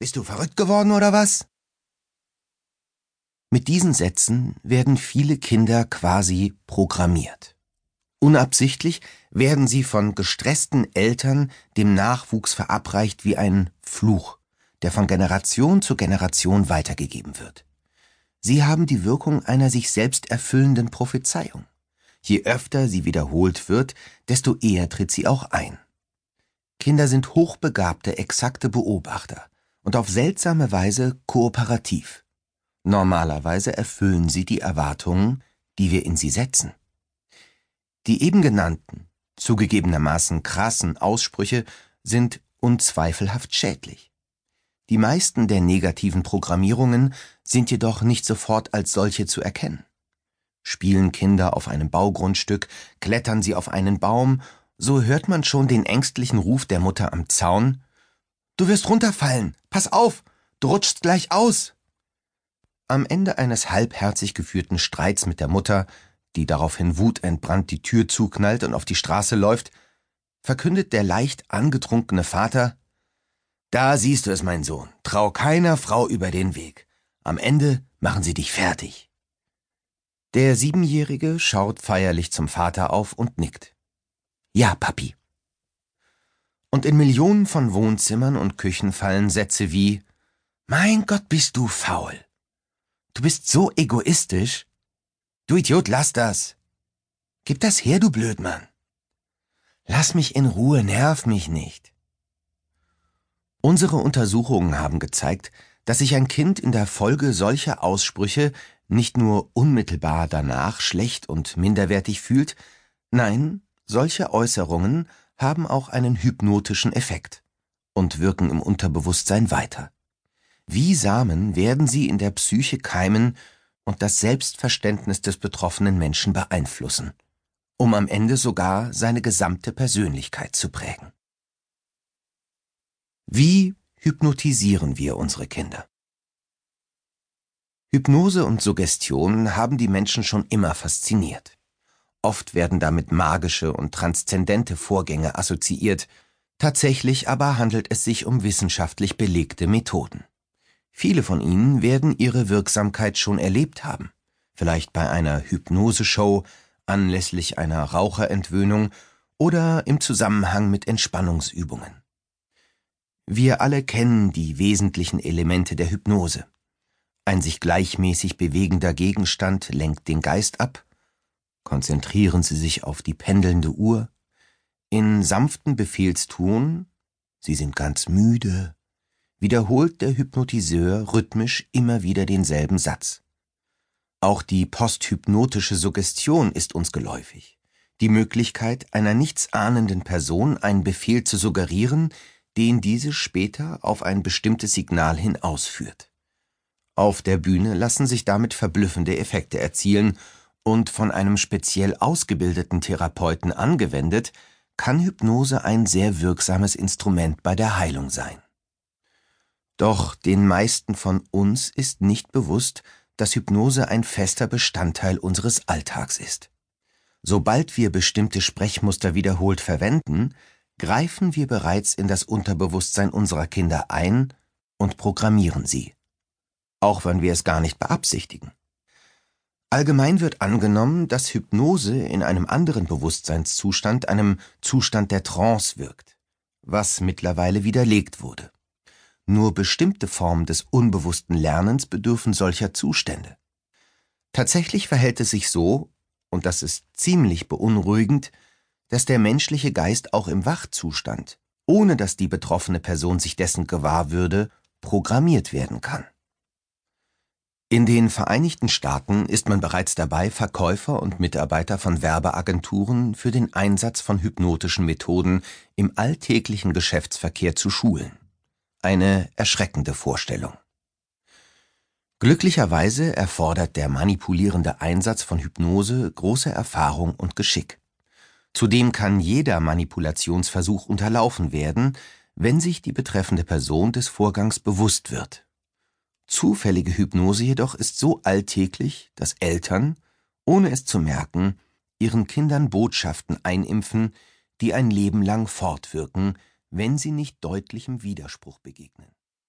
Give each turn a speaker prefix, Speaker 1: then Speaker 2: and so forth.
Speaker 1: Bist du verrückt geworden oder was? Mit diesen Sätzen werden viele Kinder quasi programmiert. Unabsichtlich werden sie von gestressten Eltern dem Nachwuchs verabreicht wie ein Fluch, der von Generation zu Generation weitergegeben wird. Sie haben die Wirkung einer sich selbst erfüllenden Prophezeiung. Je öfter sie wiederholt wird, desto eher tritt sie auch ein. Kinder sind hochbegabte, exakte Beobachter und auf seltsame Weise kooperativ. Normalerweise erfüllen sie die Erwartungen, die wir in sie setzen. Die eben genannten, zugegebenermaßen krassen Aussprüche sind unzweifelhaft schädlich. Die meisten der negativen Programmierungen sind jedoch nicht sofort als solche zu erkennen. Spielen Kinder auf einem Baugrundstück, klettern sie auf einen Baum, so hört man schon den ängstlichen Ruf der Mutter am Zaun Du wirst runterfallen. Pass auf, du rutschst gleich aus. Am Ende eines halbherzig geführten Streits mit der Mutter die daraufhin wutentbrannt die Tür zuknallt und auf die Straße läuft, verkündet der leicht angetrunkene Vater Da siehst du es, mein Sohn, trau keiner Frau über den Weg. Am Ende machen sie dich fertig. Der Siebenjährige schaut feierlich zum Vater auf und nickt. Ja, Papi. Und in Millionen von Wohnzimmern und Küchen fallen Sätze wie Mein Gott, bist du faul. Du bist so egoistisch. Du Idiot, lass das. Gib das her, du Blödmann. Lass mich in Ruhe, nerv mich nicht. Unsere Untersuchungen haben gezeigt, dass sich ein Kind in der Folge solcher Aussprüche nicht nur unmittelbar danach schlecht und minderwertig fühlt, nein, solche Äußerungen haben auch einen hypnotischen Effekt und wirken im Unterbewusstsein weiter. Wie Samen werden sie in der Psyche keimen und das Selbstverständnis des betroffenen Menschen beeinflussen, um am Ende sogar seine gesamte Persönlichkeit zu prägen. Wie hypnotisieren wir unsere Kinder? Hypnose und Suggestion haben die Menschen schon immer fasziniert. Oft werden damit magische und transzendente Vorgänge assoziiert, tatsächlich aber handelt es sich um wissenschaftlich belegte Methoden. Viele von Ihnen werden ihre Wirksamkeit schon erlebt haben, vielleicht bei einer Hypnoseshow, anlässlich einer Raucherentwöhnung oder im Zusammenhang mit Entspannungsübungen. Wir alle kennen die wesentlichen Elemente der Hypnose. Ein sich gleichmäßig bewegender Gegenstand lenkt den Geist ab. Konzentrieren Sie sich auf die pendelnde Uhr. In sanften Befehlston, Sie sind ganz müde, wiederholt der Hypnotiseur rhythmisch immer wieder denselben Satz. Auch die posthypnotische Suggestion ist uns geläufig. Die Möglichkeit, einer nichtsahnenden Person einen Befehl zu suggerieren, den diese später auf ein bestimmtes Signal hin ausführt. Auf der Bühne lassen sich damit verblüffende Effekte erzielen, und von einem speziell ausgebildeten Therapeuten angewendet, kann Hypnose ein sehr wirksames Instrument bei der Heilung sein. Doch den meisten von uns ist nicht bewusst, dass Hypnose ein fester Bestandteil unseres Alltags ist. Sobald wir bestimmte Sprechmuster wiederholt verwenden, greifen wir bereits in das Unterbewusstsein unserer Kinder ein und programmieren sie. Auch wenn wir es gar nicht beabsichtigen. Allgemein wird angenommen, dass Hypnose in einem anderen Bewusstseinszustand, einem Zustand der Trance wirkt, was mittlerweile widerlegt wurde. Nur bestimmte Formen des unbewussten Lernens bedürfen solcher Zustände. Tatsächlich verhält es sich so, und das ist ziemlich beunruhigend, dass der menschliche Geist auch im Wachzustand, ohne dass die betroffene Person sich dessen gewahr würde, programmiert werden kann. In den Vereinigten Staaten ist man bereits dabei, Verkäufer und Mitarbeiter von Werbeagenturen für den Einsatz von hypnotischen Methoden im alltäglichen Geschäftsverkehr zu schulen eine erschreckende Vorstellung. Glücklicherweise erfordert der manipulierende Einsatz von Hypnose große Erfahrung und Geschick. Zudem kann jeder Manipulationsversuch unterlaufen werden, wenn sich die betreffende Person des Vorgangs bewusst wird. Zufällige Hypnose jedoch ist so alltäglich, dass Eltern, ohne es zu merken, ihren Kindern Botschaften einimpfen, die ein Leben lang fortwirken, wenn sie nicht deutlichem Widerspruch begegnen